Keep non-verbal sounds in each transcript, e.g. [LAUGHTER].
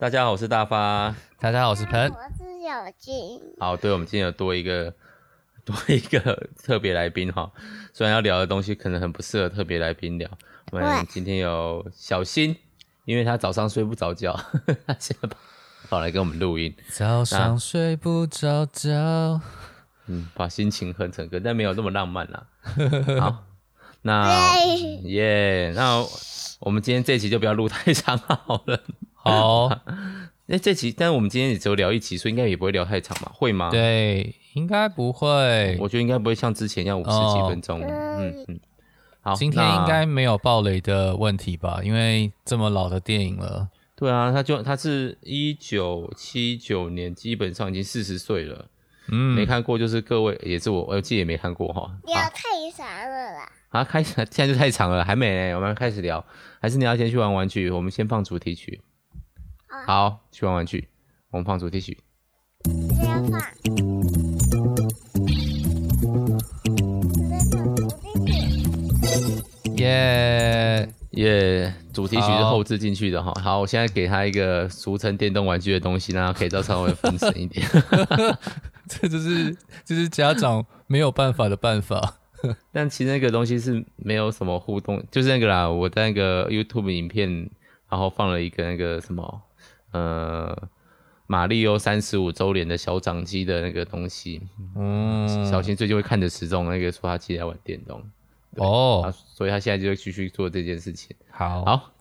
大家好，我是大发。大家好，我是彭。我是小金。好，对，我们今天有多一个 [LAUGHS] 多一个 [LAUGHS] 特别来宾哈。虽然要聊的东西可能很不适合特别来宾聊。我们今天有小新，因为他早上睡不着觉，[LAUGHS] 他现在跑来跟我们录音。早上睡不着觉，嗯，把心情哼成歌，但没有那么浪漫啦。好，那耶，yeah, 那我们今天这期就不要录太长好了。好，[LAUGHS] 那这期，但是我们今天也只有聊一期，所以应该也不会聊太长嘛，会吗？对，应该不会。我觉得应该不会像之前一样五十几分钟。哦、嗯嗯，好，今天应该没有爆雷的问题吧？因为这么老的电影了。对啊，他就他是一九七九年，基本上已经四十岁了。嗯，没看过就是各位也是我，我自己也没看过哈。聊太长了啦。啊，开始现在就太长了，还没呢，我们开始聊，还是你要先去玩玩具？我们先放主题曲。好，去玩玩具。我们放主题曲。要放。耶耶，主题曲是后置进去的哈。好，我现在给他一个俗称电动玩具的东西，让他可以再稍微分神一点。[LAUGHS] 这就是就是家长没有办法的办法。[LAUGHS] 但其实那个东西是没有什么互动，就是那个啦。我在那个 YouTube 影片，然后放了一个那个什么。呃，马里奥三十五周年的小掌机的那个东西，嗯，小新最近会看着时钟，那个说他其实在玩电动，哦，所以他现在就会继续做这件事情。好，好，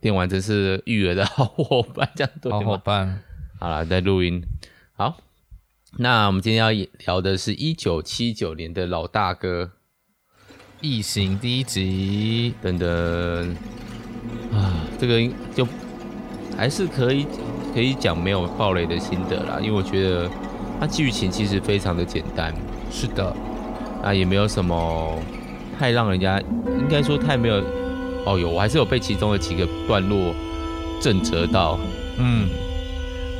电玩真是育儿的好伙伴，这样对伙伴，好了，在录音。好，那我们今天要聊的是一九七九年的老大哥，《异形》第一集，等等，啊，这个就。还是可以可以讲没有暴雷的心得啦，因为我觉得它剧情其实非常的简单。是的，啊也没有什么太让人家应该说太没有哦有，我还是有被其中的几个段落震折到。嗯，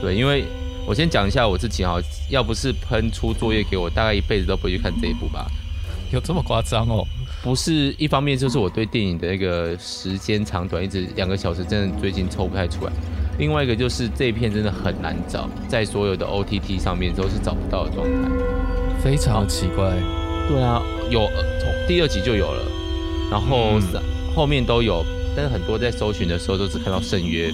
对，因为我先讲一下我自己哈，要不是喷出作业给我，大概一辈子都不会去看这一部吧。有这么夸张哦？不是，一方面就是我对电影的那个时间长短，一直两个小时，真的最近抽不太出来。另外一个就是这一片真的很难找，在所有的 OTT 上面都是找不到的状态，非常奇怪。对啊，有从第二集就有了，然后后面都有，但是很多在搜寻的时候都只看到圣约。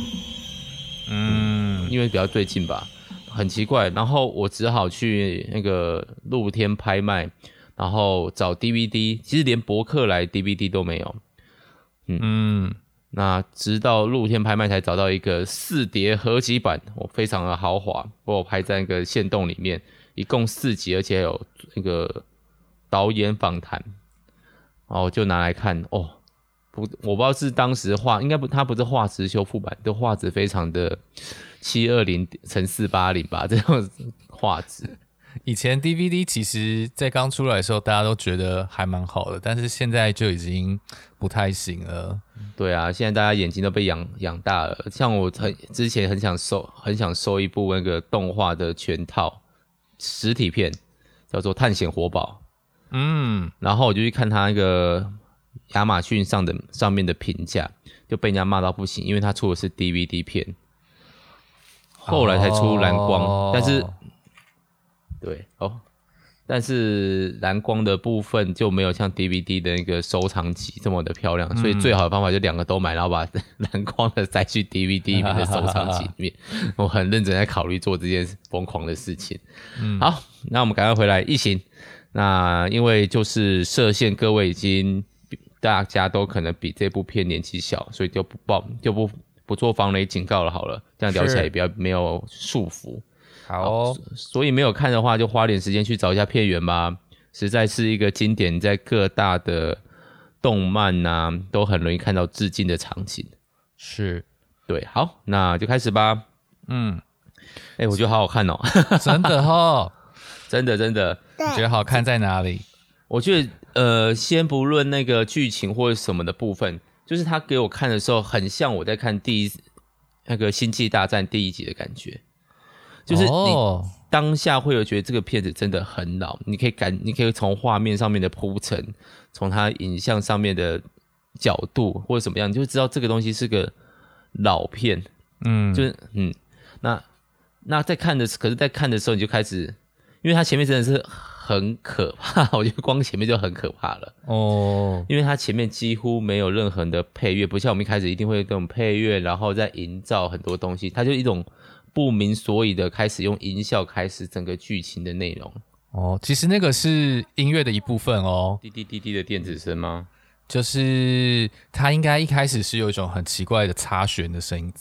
嗯，因为比较最近吧，很奇怪。然后我只好去那个露天拍卖。然后找 DVD，其实连博客来 DVD 都没有。嗯，嗯，那直到露天拍卖才找到一个四碟合集版，我非常的豪华，我拍在那个线洞里面，一共四集，而且还有那个导演访谈，然后就拿来看。哦，不，我不知道是当时画，应该不，它不是画质修复版，就画质非常的七二零乘四八零吧，这种画质。以前 DVD 其实，在刚出来的时候，大家都觉得还蛮好的，但是现在就已经不太行了。对啊，现在大家眼睛都被养养大了。像我很之前很想收，很想收一部那个动画的全套实体片，叫做《探险活宝》。嗯，然后我就去看他那个亚马逊上的上面的评价，就被人家骂到不行，因为他出的是 DVD 片，后来才出蓝光，哦、但是。对哦，但是蓝光的部分就没有像 DVD 的那个收藏集这么的漂亮，嗯、所以最好的方法就两个都买，然后把 [LAUGHS] 蓝光的塞去 DVD 里面的收藏集里面。我很认真在考虑做这件疯狂的事情。嗯，好，那我们赶快回来疫情。那因为就是设限，各位已经大家都可能比这部片年纪小，所以就不报就不不做防雷警告了。好了，这样聊起来也比较没有束缚。好，哦，所以没有看的话，就花点时间去找一下片源吧。实在是一个经典，在各大的动漫呐、啊，都很容易看到致敬的场景。是，对，好，那就开始吧。嗯，哎、欸，我觉得好好看哦，[LAUGHS] 真的哈、[LAUGHS] 哦，真的真的。你觉得好看在哪里？我觉得，呃，先不论那个剧情或者什么的部分，就是他给我看的时候，很像我在看第一那个《星际大战》第一集的感觉。就是你当下会有觉得这个片子真的很老，你可以感，你可以从画面上面的铺陈，从它影像上面的角度或者怎么样，你就知道这个东西是个老片。嗯，就是嗯，那那在看的，可是在看的时候你就开始，因为它前面真的是很可怕，我觉得光前面就很可怕了。哦，因为它前面几乎没有任何的配乐，不像我们一开始一定会跟我们配乐，然后再营造很多东西，它就一种不明所以的开始用音效开始整个剧情的内容。哦，其实那个是音乐的一部分哦，滴滴滴滴的电子声吗？就是它应该一开始是有一种很奇怪的擦弦的声音，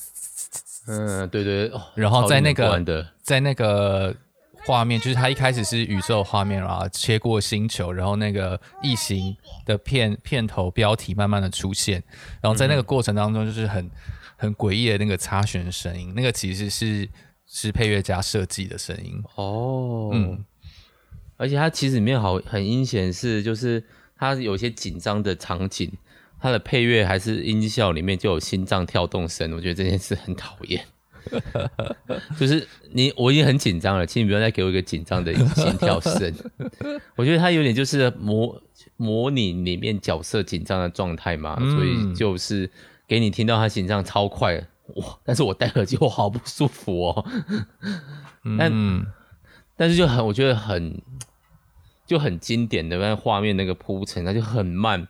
嗯，对对，然后在那个在那个画面，就是它一开始是宇宙画面，然后切过星球，然后那个异形的片片头标题慢慢的出现，然后在那个过程当中，就是很很诡异的那个擦弦声音，那个其实是是配乐家设计的声音哦，嗯。而且它其实里面好很阴险，是就是它有些紧张的场景，它的配乐还是音效里面就有心脏跳动声，我觉得这件事很讨厌。[LAUGHS] 就是你我已经很紧张了，请你不要再给我一个紧张的心跳声。[LAUGHS] 我觉得它有点就是模模拟里面角色紧张的状态嘛，所以就是给你听到他心脏超快哇！但是我戴耳机我好不舒服哦。但但是就很我觉得很。就很经典的那画面那个铺陈，它就很慢。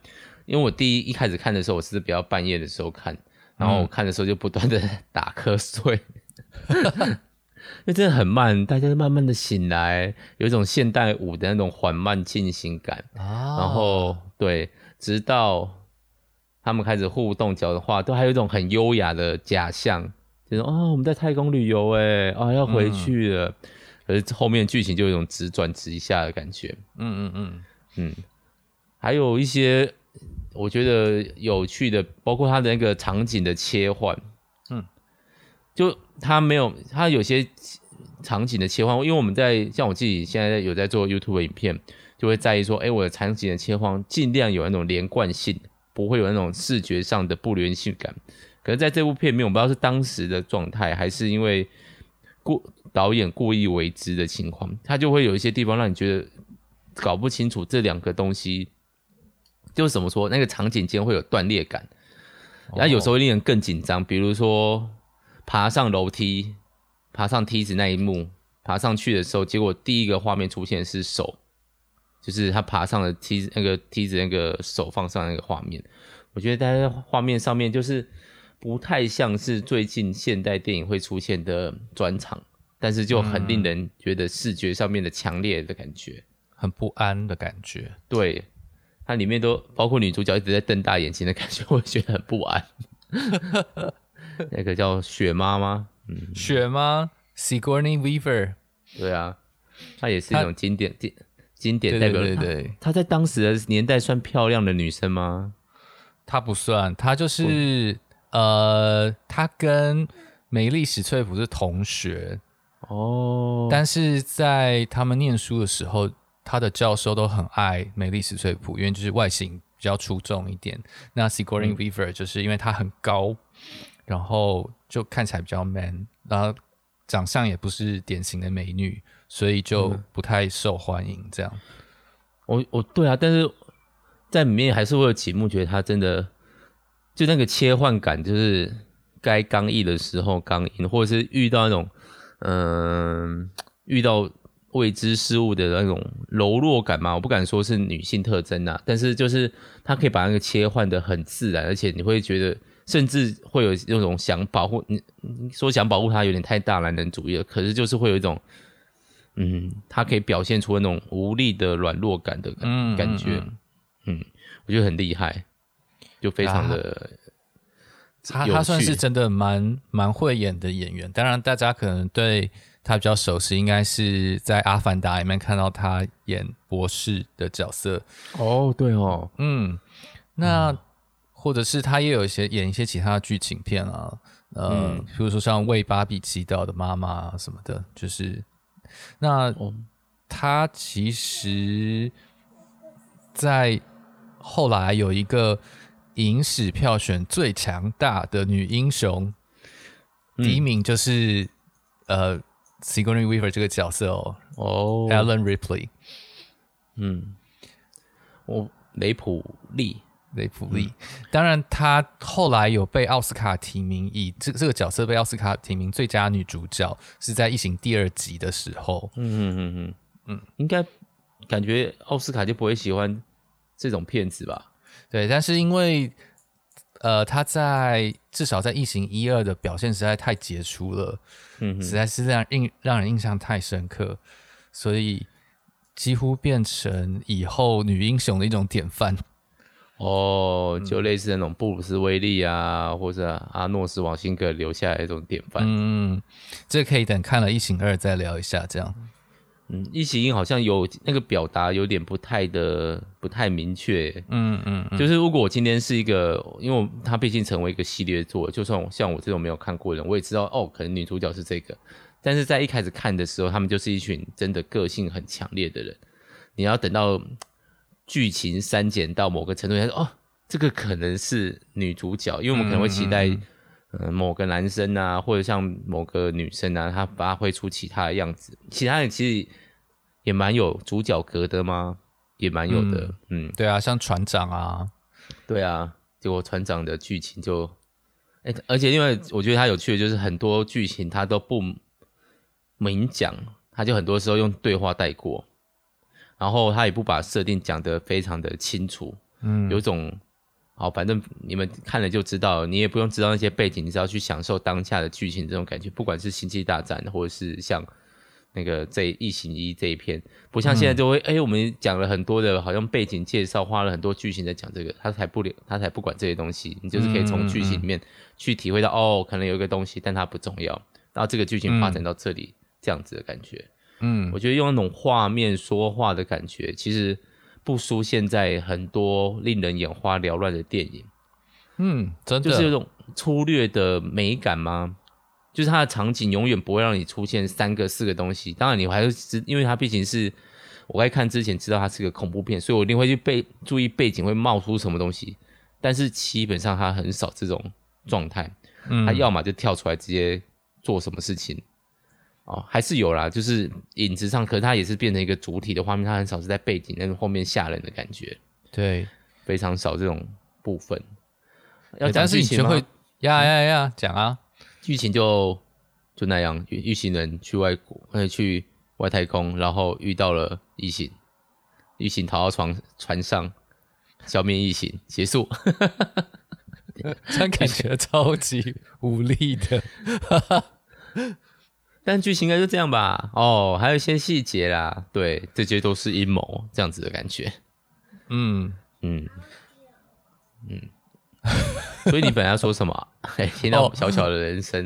因为我第一一开始看的时候，我是比较半夜的时候看，然后我看的时候就不断的打瞌睡，[LAUGHS] 因为真的很慢，大家就慢慢的醒来，有一种现代舞的那种缓慢进行感。啊、然后对，直到他们开始互动讲的话，都还有一种很优雅的假象，就是哦，我们在太空旅游，哎，啊，要回去了。嗯。可是后面剧情就有一种直转直下的感觉，嗯嗯嗯。嗯，还有一些我觉得有趣的，包括它的那个场景的切换，嗯，就它没有，它有些场景的切换，因为我们在像我自己现在有在做 YouTube 影片，就会在意说，哎，我的场景的切换尽量有那种连贯性，不会有那种视觉上的不连续感。可是在这部片里面，我不知道是当时的状态，还是因为故。导演故意为之的情况，他就会有一些地方让你觉得搞不清楚这两个东西，就是怎么说，那个场景间会有断裂感，然后有时候会令人更紧张。比如说爬上楼梯、爬上梯子那一幕，爬上去的时候，结果第一个画面出现是手，就是他爬上了梯子那个梯子那个手放上那个画面，我觉得在画面上面就是不太像是最近现代电影会出现的转场。但是就很令人觉得视觉上面的强烈的感觉，嗯，很不安的感觉。对，它里面都包括女主角一直在瞪大眼睛的感觉，[LAUGHS] 我觉得很不安。那个叫雪妈吗？嗯，雪妈 Sigourney Weaver。对啊，它也是一种经典经经典代表。对对对，她在当时的年代算漂亮的女生吗？她不算，她就是呃，她跟梅丽史翠普是同学。哦，oh. 但是在他们念书的时候，她的教授都很爱梅丽史翠普，因为就是外形比较出众一点。那 Sigourney Weaver 就是因为她很高，然后就看起来比较 man，然后长相也不是典型的美女，所以就不太受欢迎。这样，我我对啊，但是在里面还是会有几幕觉得他真的就那个切换感，就是该刚毅的时候刚硬，或者是遇到那种。嗯，遇到未知事物的那种柔弱感嘛，我不敢说是女性特征呐，但是就是他可以把那个切换的很自然，而且你会觉得，甚至会有那种想保护你，说想保护他有点太大男人主义了，可是就是会有一种，嗯，他可以表现出那种无力的软弱感的感感觉，嗯，嗯，嗯，嗯，我觉得很厉害，就非常的。啊他他算是真的蛮蛮会演的演员，当然大家可能对他比较熟悉，应该是在《阿凡达》里面看到他演博士的角色。哦，对哦，嗯，那、嗯、或者是他也有一些演一些其他的剧情片啊，呃、嗯，比如说像为芭比祈祷的妈妈什么的，就是那、哦、他其实，在后来有一个。影史票选最强大的女英雄，嗯、第一名就是呃，Sigourney Weaver 这个角色哦，哦，Ellen Ripley，嗯，我雷普利，雷普利。当然，她后来有被奥斯卡提名，以这这个角色被奥斯卡提名最佳女主角，是在《异形》第二集的时候。嗯嗯嗯嗯嗯，应该感觉奥斯卡就不会喜欢这种片子吧？对，但是因为呃，他在至少在《异形》一二的表现实在太杰出了，嗯，实在是让印让人印象太深刻，所以。几乎变成以后女英雄的一种典范哦，就类似那种布鲁斯威利啊，或者阿诺斯王辛格留下来的一种典范。嗯，这可以等看了《异形二》再聊一下，这样。嗯，《异形一》好像有那个表达有点不太的不太明确。嗯嗯，就是如果我今天是一个，因为他毕竟成为一个系列作，就算像我这种没有看过的人，我也知道哦，可能女主角是这个。但是在一开始看的时候，他们就是一群真的个性很强烈的人。你要等到剧情删减到某个程度，他说哦，这个可能是女主角，因为我们可能会期待，嗯，呃，某个男生啊，或者像某个女生啊，她发挥出其他的样子。其他人其实也蛮有主角格的吗？也蛮有的，嗯，嗯，对啊，像船长啊，对啊，结果船长的剧情就，哎，而且因为我觉得他有趣的就是很多剧情他都不。明讲，他就很多时候用对话带过，然后他也不把设定讲得非常的清楚，嗯，有种，好，反正你们看了就知道，你也不用知道那些背景，你只要去享受当下的剧情这种感觉，不管是星际大战，或者是像那个这异形一这一篇，不像现在就会，哎、嗯。欸，我们讲了很多的，好像背景介绍，花了很多剧情在讲这个，他才不他才不管这些东西，你就是可以从剧情里面去体会到，嗯嗯嗯哦，可能有一个东西，但它不重要，然后这个剧情发展到这里。嗯这样子的感觉，嗯，我觉得用那种画面说话的感觉，其实不输现在很多令人眼花缭乱的电影，嗯，真的就是有种粗略的美感吗？就是它的场景永远不会让你出现三个四个东西。当然，你还是知，因为它毕竟是我在看之前知道它是个恐怖片，所以我一定会去背注意背景会冒出什么东西。但是基本上它很少这种状态，嗯，它要么就跳出来直接做什么事情。哦，还是有啦，就是影子上，可是它也是变成一个主体的画面，它很少是在背景那个后面吓人的感觉，对，非常少这种部分。要讲剧情会呀呀呀讲啊，剧情就就那样，一行人去外国，呃，去外太空，然后遇到了异形，异形逃到船船上，消灭异形，结束。[LAUGHS] 这感觉超级无力的。[LAUGHS] 但剧情应该就这样吧。哦，还有一些细节啦，对，这些都是阴谋，这样子的感觉。嗯嗯嗯。所以你本来要说什么？哎，听到小小的人生，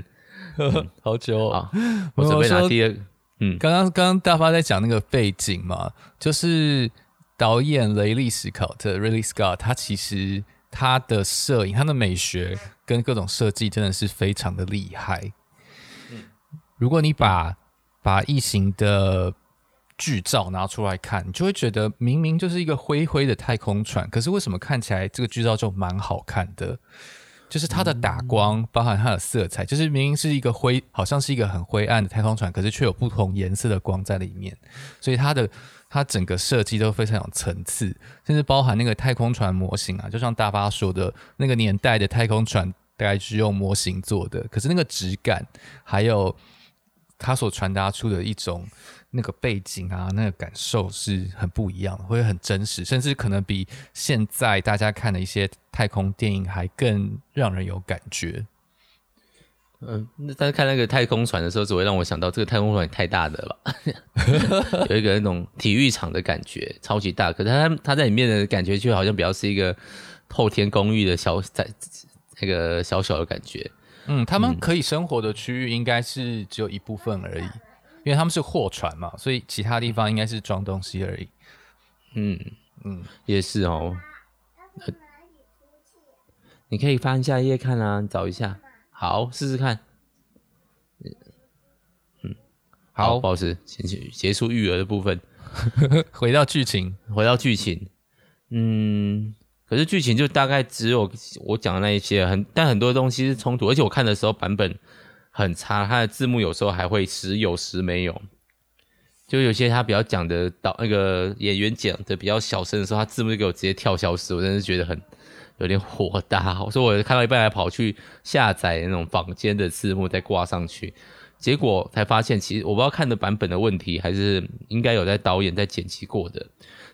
哦嗯、好久哦。我准备拿第二。嗯，刚刚刚刚大发在讲那个背景嘛，就是导演雷利史考特 （Ridley Scott），他其实他的摄影、他的美学跟各种设计真的是非常的厉害。如果你把把异形的剧照拿出来看，你就会觉得明明就是一个灰灰的太空船，可是为什么看起来这个剧照就蛮好看的？就是它的打光，包含它的色彩，就是明明是一个灰，好像是一个很灰暗的太空船，可是却有不同颜色的光在里面，所以它的它整个设计都非常有层次，甚至包含那个太空船模型啊，就像大发说的那个年代的太空船大概是用模型做的，可是那个质感还有。他所传达出的一种那个背景啊，那个感受是很不一样，会很真实，甚至可能比现在大家看的一些太空电影还更让人有感觉。嗯，那但是看那个太空船的时候，只会让我想到这个太空船也太大的了，[LAUGHS] 有一个那种体育场的感觉，超级大。可是他他在里面的感觉，就好像比较是一个后天公寓的小在那个小小的感觉。嗯，他们可以生活的区域应该是只有一部分而已，因为他们是货船嘛，所以其他地方应该是装东西而已。嗯嗯，也是哦。你可以翻下一页看啊，找一下。好，试试看。嗯，好，不好意思，先去结束育儿的部分，[LAUGHS] 回到剧情，回到剧情。嗯。可是剧情就大概只有我讲的那一些，很但很多东西是冲突，而且我看的时候版本很差，它的字幕有时候还会时有时没有，就有些他比较讲的导那个演员讲的比较小声的时候，他字幕就给我直接跳消失，我真是觉得很有点火大。所以我看到一半还跑去下载那种坊间的字幕再挂上去，结果才发现其实我不知道看的版本的问题，还是应该有在导演在剪辑过的。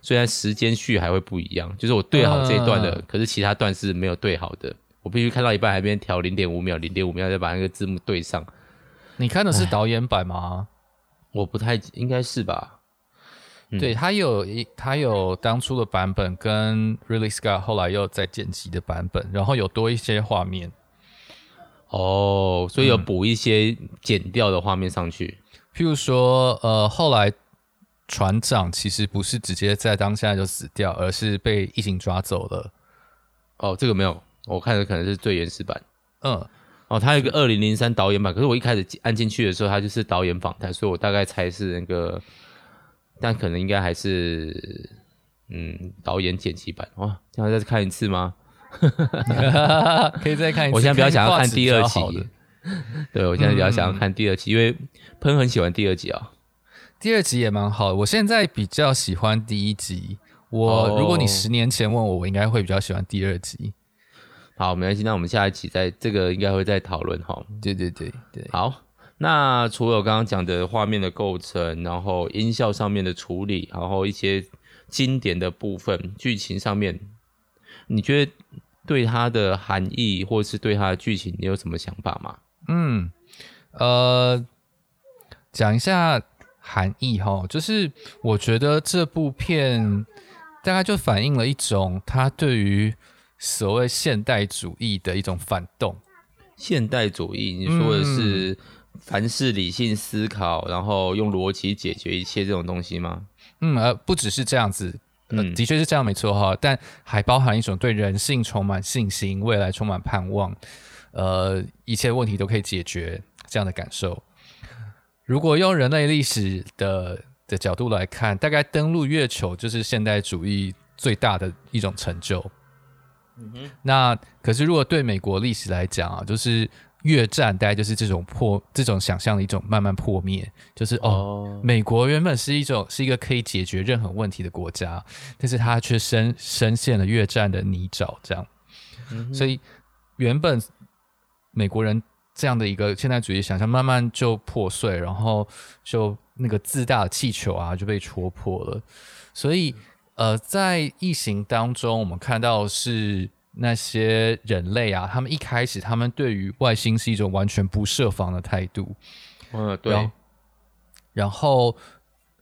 虽然时间序还会不一样，就是我对好这一段的，嗯、可是其他段是没有对好的。我必须看到一半还边调零点五秒，零点五秒再把那个字幕对上。你看的是导演版吗？我不太应该是吧？嗯、对，他有一他有当初的版本跟 Really Scott 后来又再剪辑的版本，然后有多一些画面。哦，所以有补一些剪掉的画面上去。嗯、譬如说，呃，后来船长其实不是直接在当下就死掉，而是被异形抓走了。哦，这个没有，我看的可能是最原始版。嗯。哦，他有一个二零零三导演版，可是我一开始按进去的时候，他就是导演访谈，所以我大概猜是那个，但可能应该还是，嗯，导演剪辑版。哇，这样再看一次吗？[LAUGHS] 可以再看一次。我现在比较想要看第二集。[LAUGHS] 对，我现在比较想要看第二集，嗯、因为喷很喜欢第二集啊、哦。第二集也蛮好的，我现在比较喜欢第一集。我、哦、如果你十年前问我，我应该会比较喜欢第二集。好，没关系。那我们下一期在这个应该会再讨论哈。对对对对。好，那除了我刚刚讲的画面的构成，然后音效上面的处理，然后一些经典的部分，剧情上面，你觉得对它的含义，或是对它的剧情，你有什么想法吗？嗯，呃，讲一下含义哈，就是我觉得这部片大概就反映了一种他对于。所谓现代主义的一种反动，现代主义，你说的是凡事理性思考，嗯、然后用逻辑解决一切这种东西吗？嗯，呃，不只是这样子，呃、的确是这样，没错哈，但还包含一种对人性充满信心、未来充满盼望，呃，一切问题都可以解决这样的感受。如果用人类历史的的角度来看，大概登陆月球就是现代主义最大的一种成就。嗯哼，那可是如果对美国历史来讲啊，就是越战大概就是这种破这种想象的一种慢慢破灭，就是哦，哦，美国原本是一种是一个可以解决任何问题的国家，但是他却深深陷了越战的泥沼，这样，所以原本美国人这样的一个现代主义想象慢慢就破碎，然后就那个自大的气球啊就被戳破了，所以。呃，在异形当中，我们看到是那些人类啊，他们一开始他们对于外星是一种完全不设防的态度。嗯，对。然后，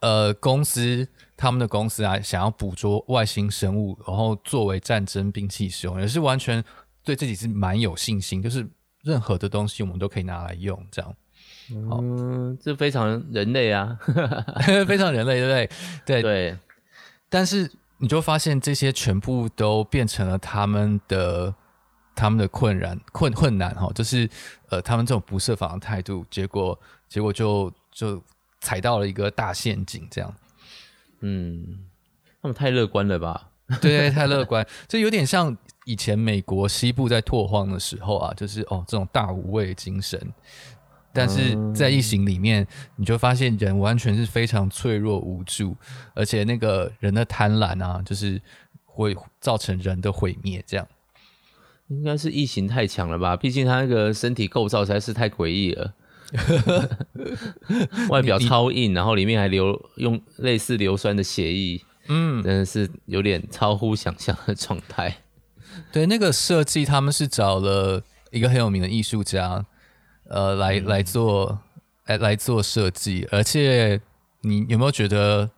呃，公司他们的公司啊，想要捕捉外星生物，然后作为战争兵器使用，也是完全对自己是蛮有信心，就是任何的东西我们都可以拿来用，这样。嗯，这非常人类啊，[LAUGHS] 非常人类，对不对？对对。但是你就发现这些全部都变成了他们的他们的困难困困难哈，就是呃他们这种不设防的态度，结果结果就就踩到了一个大陷阱，这样。嗯，他们太乐观了吧？对 [LAUGHS] 对，太乐观，这有点像以前美国西部在拓荒的时候啊，就是哦这种大无畏精神。但是在异形里面，你就发现人完全是非常脆弱无助，而且那个人的贪婪啊，就是会造成人的毁灭。这样应该是异形太强了吧？毕竟他那个身体构造实在是太诡异了，[LAUGHS] 外表超硬，然后里面还流用类似硫酸的血液，嗯，真的是有点超乎想象的状态。对，那个设计他们是找了一个很有名的艺术家。呃，来来做，来来做设计，而且你有没有觉得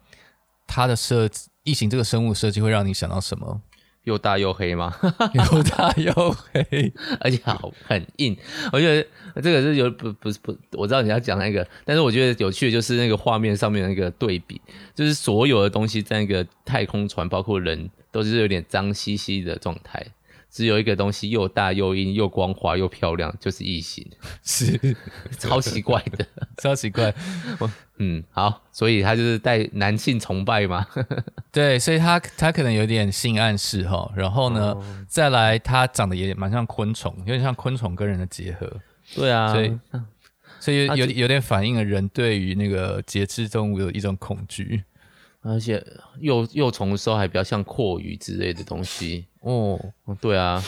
它的设计，异形这个生物设计会让你想到什么？又大又黑吗？[LAUGHS] [LAUGHS] 又大又黑，而且好很硬。我觉得这个是有不不是不，我知道你要讲那个，但是我觉得有趣的就是那个画面上面的那个对比，就是所有的东西在那个太空船，包括人都是有点脏兮兮的状态。只有一个东西又大又硬又光滑又漂亮，就是异形，是 [LAUGHS] 超奇怪的，[LAUGHS] 超奇怪。[LAUGHS] 嗯，好，所以他就是带男性崇拜嘛。对，所以他他可能有点性暗示哈。然后呢，哦、再来他长得也蛮像昆虫，有点像昆虫跟人的结合。对啊，所以所以有有有点反映了人对于那个节肢动物的一种恐惧。而且幼幼虫的时候还比较像蛞蝓之类的东西哦。对啊，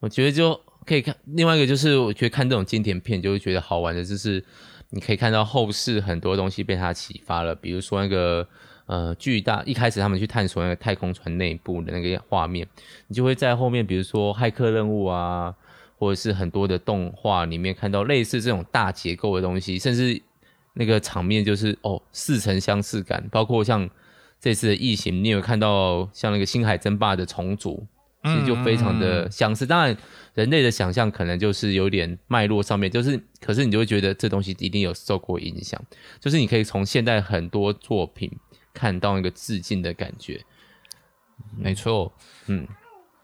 我觉得就可以看另外一个，就是我觉得看这种经典片就会觉得好玩的，就是你可以看到后世很多东西被他启发了，比如说那个呃巨大一开始他们去探索那个太空船内部的那个画面，你就会在后面比如说骇客任务啊，或者是很多的动画里面看到类似这种大结构的东西，甚至那个场面就是哦似曾相识感，包括像。这次的异形，你有看到像那个星海争霸的重组，其实就非常的相似。嗯嗯、当然，人类的想象可能就是有点脉络上面，就是可是你就会觉得这东西一定有受过影响。就是你可以从现代很多作品看到一个致敬的感觉。没错，嗯，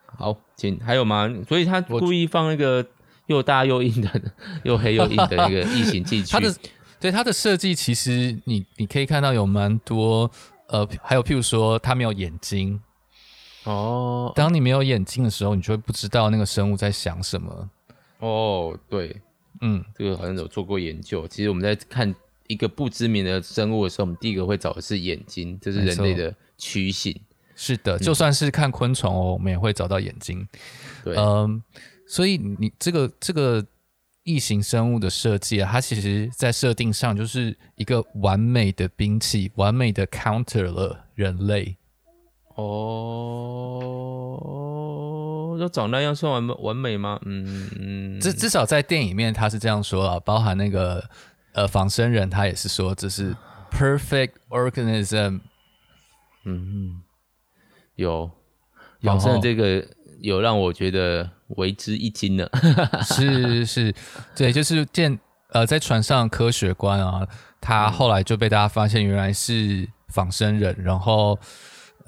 好，请还有吗？所以他故意放一个又大又硬的、又黑又硬的一个异形进去。[LAUGHS] 他的对他的设计，其实你你可以看到有蛮多。呃，还有譬如说，它没有眼睛哦。当你没有眼睛的时候，你就会不知道那个生物在想什么。哦，对，嗯，这个好像有做过研究。其实我们在看一个不知名的生物的时候，我们第一个会找的是眼睛，这是人类的趋性。是的，嗯、就算是看昆虫哦，我们也会找到眼睛。对，嗯、呃，所以你这个这个。异形生物的设计啊，它其实在设定上就是一个完美的兵器，完美的 counter 了人类。哦，要长那样算完完美吗？嗯嗯，至至少在电影里面他是这样说啊，包含那个呃仿生人他也是说这是 perfect organism。嗯，有。仿生这个有让我觉得。为之一惊呢，[LAUGHS] 是是，对，就是见呃，在船上科学官啊，他后来就被大家发现原来是仿生人，然后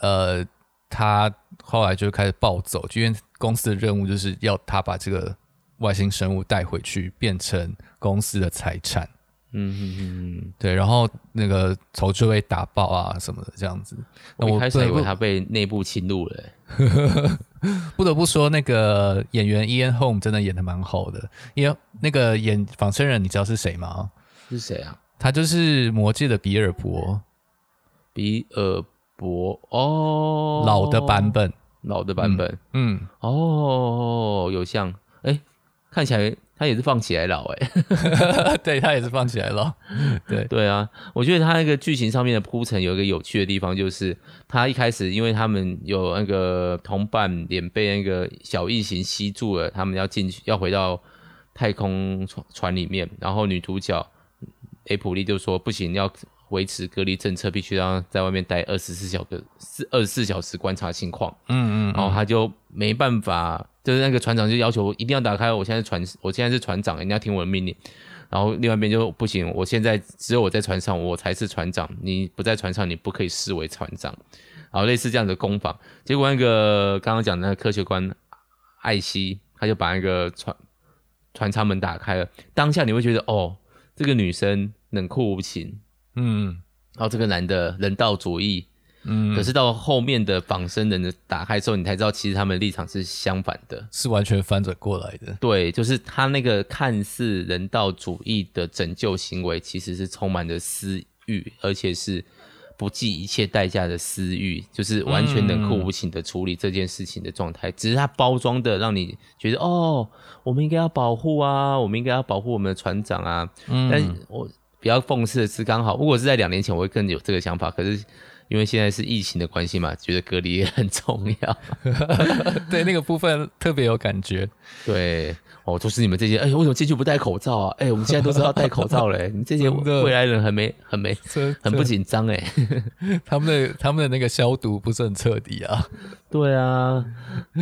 呃，他后来就开始暴走，因为公司的任务就是要他把这个外星生物带回去，变成公司的财产。嗯嗯嗯，对，然后那个头就被打爆啊什么的这样子。那我一开始以为他被内部侵入了。[LAUGHS] 不得不说，那个演员 Ian Home 真的演的蛮好的。因为那个演仿生人，你知道是谁吗？是谁啊？他就是魔戒的比尔博。比尔博。哦，老的版本，老的版本。嗯，嗯。哦，有像，哎，看起来。他也是放起来老哎、欸，[LAUGHS] 对，他也是放起来老，[LAUGHS] 对。对啊，我觉得他那个剧情上面的铺陈有一个有趣的地方，就是他一开始因为他们有那个同伴脸被那个小异形吸住了，他们要进去要回到太空船船里面，然后女主角雷普利就说不行，要维持隔离政策，必须要在外面待二十四小时，四二十四小时观察情况，嗯，嗯嗯，然后他就没办法。就是那个船长就要求一定要打开，我现在船，我现在是船长，一定要听我的命令。然后另外一边就不行，我现在只有我在船上，我才是船长，你不在船上，你不可以视为船长。然后类似这样的攻防，结果那个刚刚讲的那个科学官艾希，他就把那个船船舱门打开了。当下你会觉得，哦，这个女生冷酷无情，嗯，然后这个男的人道主义。嗯，可是到后面的仿生人的打开之后，你才知道其实他们的立场是相反的，是完全翻转过来的。对，就是他那个看似人道主义的拯救行为，其实是充满着私欲，而且是不计一切代价的私欲，就是完全冷酷无情的处理这件事情的状态。嗯、只是他包装的让你觉得，哦，我们应该要保护啊，我们应该要保护我们的船长啊。嗯，但我比较讽刺的是，刚好如果是在两年前，我会更有这个想法，可是。因为现在是疫情的关系嘛，觉得隔离也很重要。[LAUGHS] 对，那个部分特别有感觉。对，哦，都是你们这些，哎，为什么进去不戴口罩啊？哎，我们现在都知道戴口罩嘞。你这些未来人很没、很没、很不紧张哎。[LAUGHS] 他们的他们的那个消毒不是很彻底啊。对啊，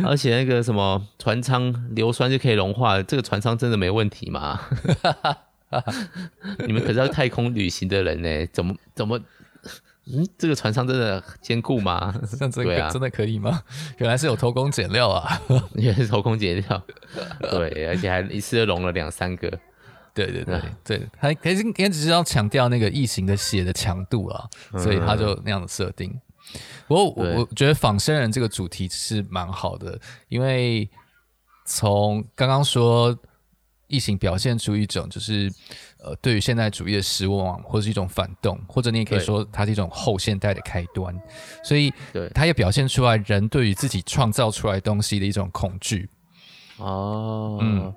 而且那个什么船舱硫酸就可以融化，这个船舱真的没问题吗？[LAUGHS] [LAUGHS] 你们可是要太空旅行的人呢，怎么怎么？嗯，这个船舱真的坚固吗？这样真的可以吗？原来是有偷工减料啊！[LAUGHS] 原来是偷工减料，对，而且还一次就融了两三个。对对对对，还可是也只是要强调那个异形的血的强度啊，所以他就那样的设定。不过我我觉得仿生人这个主题是蛮好的，因为从刚刚说异形表现出一种就是呃对于现代主义的失望，或者是一种反动，或者你也可以说它是一种后现代的开端。所以，对，它也表现出来人对于自己创造出来东西的一种恐惧。哦，嗯，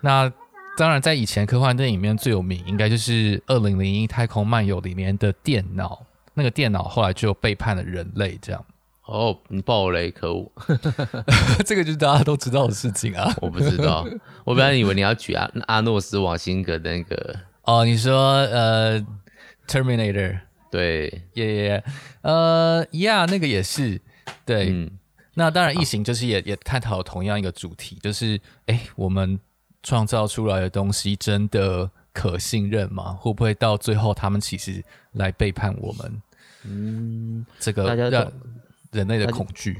那当然，在以前科幻电影里面最有名，应该就是《二零零一太空漫游》里面的电脑。那个电脑后来就背叛了人类，这样。哦，你爆雷，可恶！[LAUGHS] 这个就是大家都知道的事情啊。[LAUGHS] 我不知道，我本来以为你要举阿阿诺斯瓦辛格的那个。哦，你说呃，Terminator，对，耶耶，呃，，Yeah，，那个也是，对。嗯、那当然，异形就是也也探讨同样一个主题，就是哎，我们创造出来的东西真的可信任吗？会不会到最后他们其实来背叛我们？嗯，这个大家让。人类的恐惧，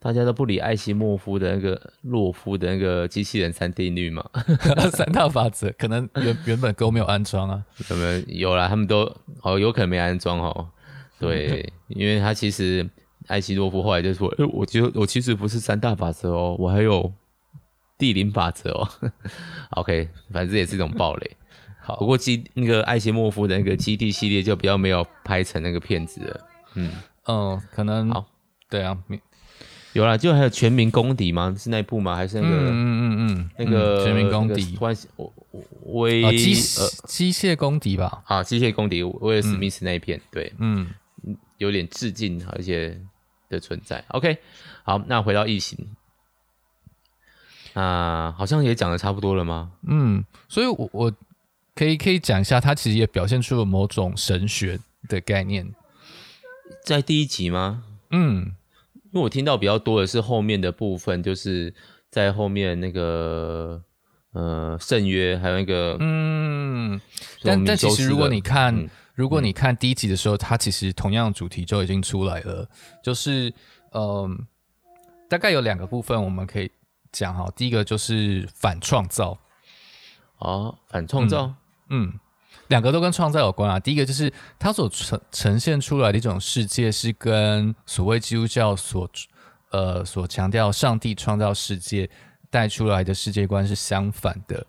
大家都不理艾希莫夫的那个洛夫的那个机器人三定律嘛？[LAUGHS] 三大法则可能原原本都没有安装啊？有没有？有啦，他们都哦，有可能没安装哦。对，[LAUGHS] 因为他其实艾希洛夫后来就说：“欸、我觉得我其实不是三大法则哦，我还有第零法则哦。[LAUGHS] ”OK，反正也是一种暴雷。好，不过基那个艾希莫夫的那个基地系列就比较没有拍成那个片子了。嗯嗯，可能好。对啊，有啦，就还有全民公敌吗？是那部吗？还是那个？嗯嗯嗯那个全民公敌？关系我我机呃机械公敌吧？啊，机械公敌，威尔史密斯那一片，对，嗯，有点致敬而且的存在。OK，好，那回到异形，啊，好像也讲的差不多了吗？嗯，所以我我可以可以讲一下，它其实也表现出了某种神学的概念，在第一集吗？嗯，因为我听到比较多的是后面的部分，就是在后面那个呃圣约，还有那个嗯，但但其实如果你看、嗯、如果你看第一集的时候，它其实同样主题就已经出来了，就是嗯、呃，大概有两个部分我们可以讲哈，第一个就是反创造。哦，反创造，嗯。嗯两个都跟创造有关啊。第一个就是它所呈呈现出来的一种世界，是跟所谓基督教所呃所强调上帝创造世界带出来的世界观是相反的。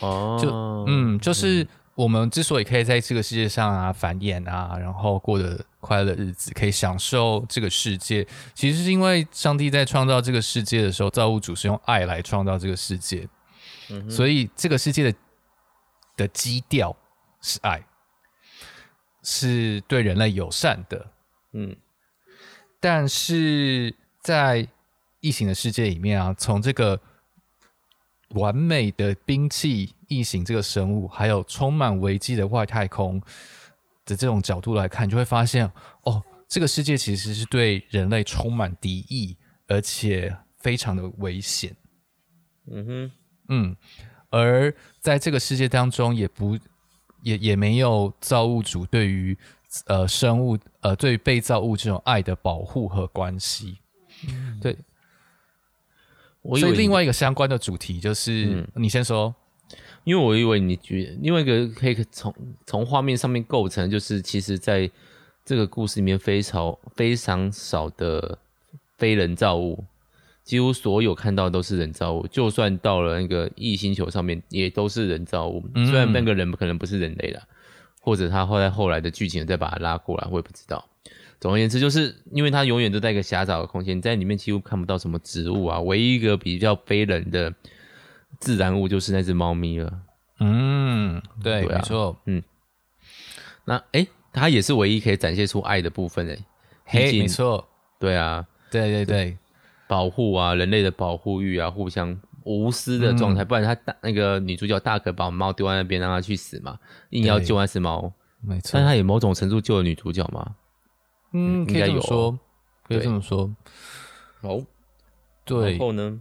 哦，就嗯，就是我们之所以可以在这个世界上啊繁衍啊，然后过得快乐日子，可以享受这个世界，其实是因为上帝在创造这个世界的时候，造物主是用爱来创造这个世界，嗯，所以这个世界的的基调。是爱，是对人类友善的，嗯，但是在异形的世界里面啊，从这个完美的兵器异形这个生物，还有充满危机的外太空的这种角度来看，就会发现哦，这个世界其实是对人类充满敌意，而且非常的危险。嗯哼，嗯，而在这个世界当中，也不。也也没有造物主对于呃生物呃对于被造物这种爱的保护和关系，嗯、对。所以另外一个相关的主题就是，嗯、你先说，因为我以为你觉得另外一个可以从从画面上面构成，就是其实在这个故事里面非常非常少的非人造物。几乎所有看到都是人造物，就算到了那个异星球上面，也都是人造物。嗯、虽然那个人可能不是人类啦，或者他后来后来的剧情再把他拉过来，我也不知道。总而言之，就是因为他永远都在一个狭窄的空间，在里面几乎看不到什么植物啊。唯一一个比较非人的自然物就是那只猫咪了。嗯，对，没错。嗯，那哎、欸，他也是唯一可以展现出爱的部分诶。嘿，没错。对啊，对对对。保护啊，人类的保护欲啊，互相无私的状态，嗯、不然他大那个女主角大可把猫丢在那边让它去死嘛，硬要救那只猫，没错。但他也某种程度救了女主角嘛，嗯，应该有说，可以这么说。好，对。然后呢？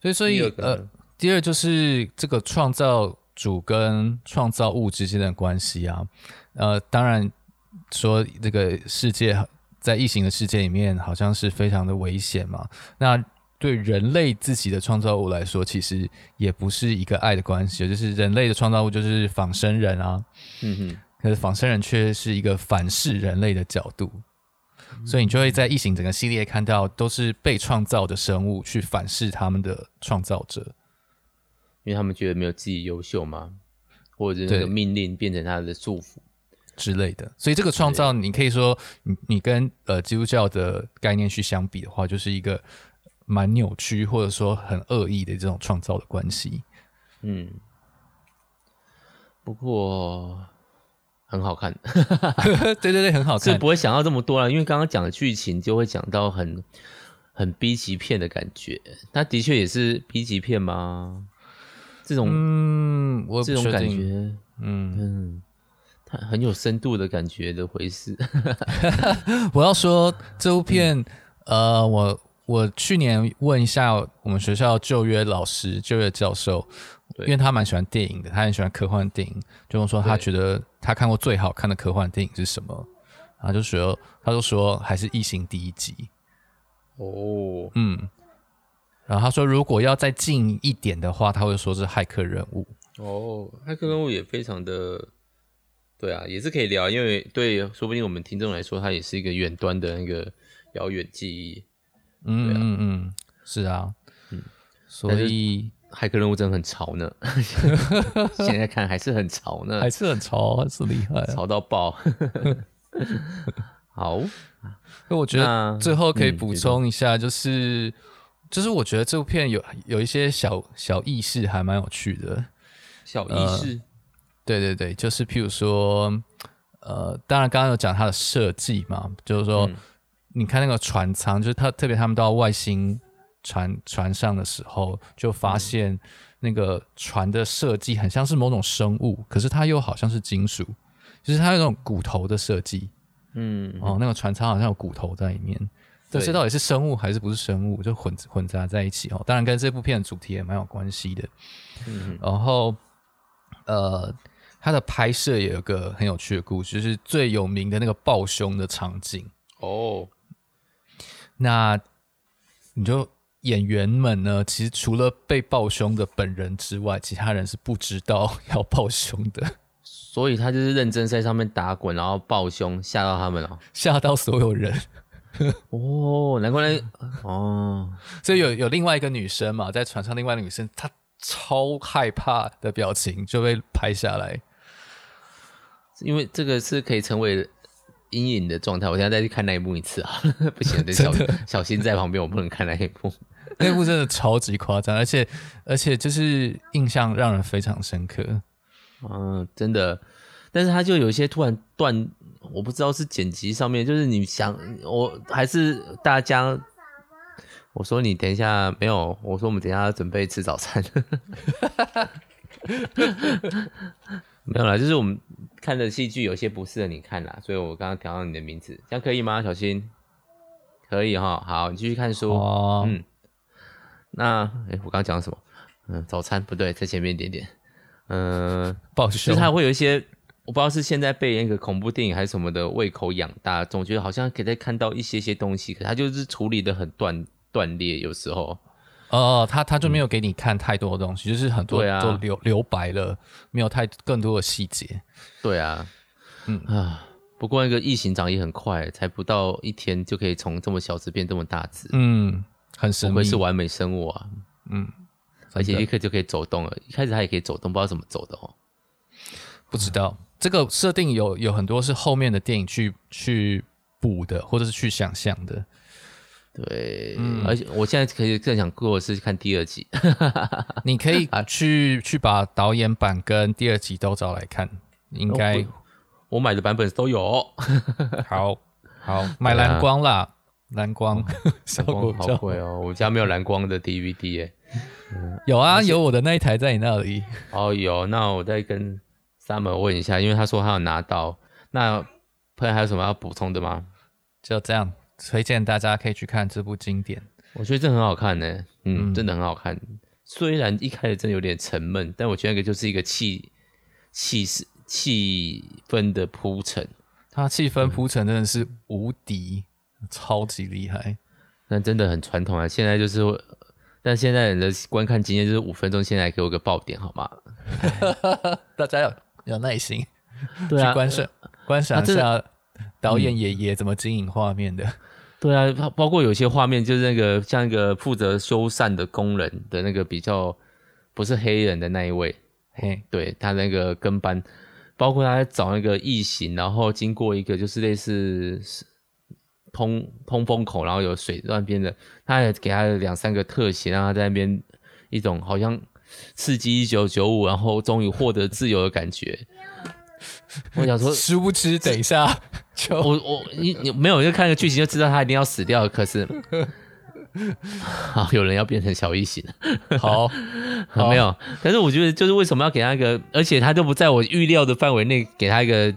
所以，所以呃，第二就是这个创造主跟创造物之间的关系啊，呃，当然说这个世界。在异形的世界里面，好像是非常的危险嘛。那对人类自己的创造物来说，其实也不是一个爱的关系，就是人类的创造物就是仿生人啊。嗯哼，可是仿生人却是一个反噬人类的角度，嗯、所以你就会在异形整个系列看到，都是被创造的生物去反噬他们的创造者。因为他们觉得没有自己优秀吗，或者是那个命令变成他的束缚之类的。所以这个创造，你可以说你你跟呃基督教的概念去相比的话，就是一个蛮扭曲或者说很恶意的这种创造的关系。嗯，不过很好看，[LAUGHS] 对对对，很好看，是不会想到这么多了，因为刚刚讲的剧情就会讲到很很 B 级片的感觉，它的确也是 B 级片吗？这种嗯，我这种感觉，嗯。嗯，它很有深度的感觉的回事。[LAUGHS] 我要说这部片，嗯、呃，我我去年问一下我们学校就约老师、就约教授，因为他蛮喜欢电影的，他很喜欢科幻电影，就说他觉得他看过最好看的科幻电影是什么，然后就说他就说还是《异形》第一集。哦，嗯。然后他说，如果要再近一点的话，他会说是骇客任务。哦，骇客任务也非常的，对啊，也是可以聊，因为对，说不定我们听众来说，它也是一个远端的那个遥远记忆。嗯嗯嗯，是啊，嗯，所以骇客任务真的很潮呢，[LAUGHS] 现在看还是很潮呢，还是很潮，还是厉害，潮到爆。[LAUGHS] 好，那我觉得最后可以补充一下，就是。就是我觉得这部片有有一些小小意识还蛮有趣的，小意识、呃，对对对，就是譬如说，呃，当然刚刚有讲它的设计嘛，就是说，嗯、你看那个船舱，就是他特别他们到外星船船上的时候，就发现那个船的设计很像是某种生物，可是它又好像是金属，就是它有那种骨头的设计，嗯，哦，那个船舱好像有骨头在里面。这些到底是生物还是不是生物，就混混杂在一起哦。当然跟这部片的主题也蛮有关系的。嗯，然后呃，它的拍摄也有个很有趣的故事，就是最有名的那个抱胸的场景哦。那你就演员们呢，其实除了被抱胸的本人之外，其他人是不知道要抱胸的。所以他就是认真在上面打滚，然后抱胸吓到他们了，吓到所有人。[LAUGHS] 哦，难怪哦，所以有有另外一个女生嘛，在船上，另外一个女生她超害怕的表情就被拍下来，因为这个是可以成为阴影的状态。我现在再去看那一幕一次啊，[LAUGHS] 不行，得小小新在旁边，我不能看那一幕。[LAUGHS] 那一幕真的超级夸张，而且而且就是印象让人非常深刻。嗯，真的，但是他就有一些突然断。我不知道是剪辑上面，就是你想，我还是大家，我说你等一下没有，我说我们等一下要准备吃早餐，[LAUGHS] 没有啦，就是我们看的戏剧有些不适合你看啦，所以我刚刚调到你的名字，这样可以吗？小新，可以哈，好，你继续看书，哦、嗯，那哎、欸，我刚刚讲什么？嗯，早餐不对，在前面一点点，嗯，抱歉，就是它会有一些。我不知道是现在被那个恐怖电影还是什么的胃口养大，总觉得好像可以再看到一些些东西，可他就是处理的很断断裂，有时候。哦，他他就没有给你看太多的东西，嗯、就是很多都留、啊、留白了，没有太更多的细节。对啊，嗯啊，不过那个异形长也很快，才不到一天就可以从这么小只变这么大只。嗯，很神秘，是完美生物啊。嗯，而且立刻就可以走动了，一开始它也可以走动，不知道怎么走的哦。不知道。这个设定有有很多是后面的电影去去补的，或者是去想象的。对，嗯、而且我现在可以更想过的是看第二集。[LAUGHS] 你可以去去把导演版跟第二集都找来看，应该我买的版本都有。[LAUGHS] 好好买蓝光啦，啊、蓝光 [LAUGHS] 效果好贵哦，我家没有蓝光的 DVD 耶。有啊，有我的那一台在你那里。哦，有，那我再跟。Sam 问一下，因为他说他有拿到。那朋友还有什么要补充的吗？就这样，推荐大家可以去看这部经典。我觉得这很好看呢，嗯，嗯真的很好看。虽然一开始真的有点沉闷，但我觉得那个就是一个气气势气氛的铺陈。它气氛铺陈真的是无敌，嗯、超级厉害。但真的很传统啊！现在就是，但现在人的观看经验就是五分钟，现在给我个爆点好吗？[LAUGHS] 大家要。有耐心，对啊，观赏观赏一下导演爷爷怎么经营画面的。对啊，包包括有些画面就是那个像一个负责修缮的工人的那个比较不不是黑人的那一位，嘿，对他那个跟班，包括他在找那个异形，然后经过一个就是类似通通风口，然后有水那边的，他也给他两三个特写，让他在那边一种好像刺激一九九五，然后终于获得自由的感觉。[LAUGHS] 我想说，殊不知等一下就我我你你没有就看个剧情就知道他一定要死掉，可是。[LAUGHS] 好，有人要变成小异形了。[LAUGHS] 好，[LAUGHS] 好，没有。但是我觉得，就是为什么要给他一个，而且他都不在我预料的范围内，给他一个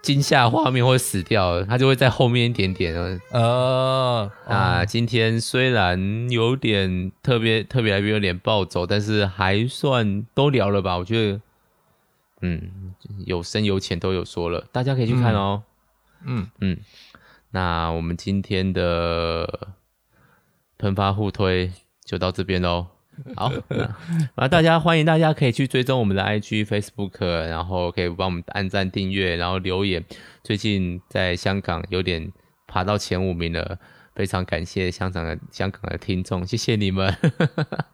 惊吓画面或者死掉，他就会在后面一点点哦。呃，啊，今天虽然有点特别特别来宾有点暴走，但是还算都聊了吧？我觉得，嗯，有深有浅都有说了，大家可以去看哦。嗯嗯嗯，那我们今天的。喷发互推就到这边喽，[LAUGHS] 好，那大家欢迎大家可以去追踪我们的 IG、Facebook，然后可以帮我们按赞、订阅，然后留言。最近在香港有点爬到前五名了，非常感谢香港的香港的听众，谢谢你们。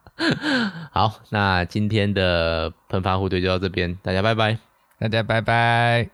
[LAUGHS] 好，那今天的喷发互推就到这边，大家拜拜，大家拜拜。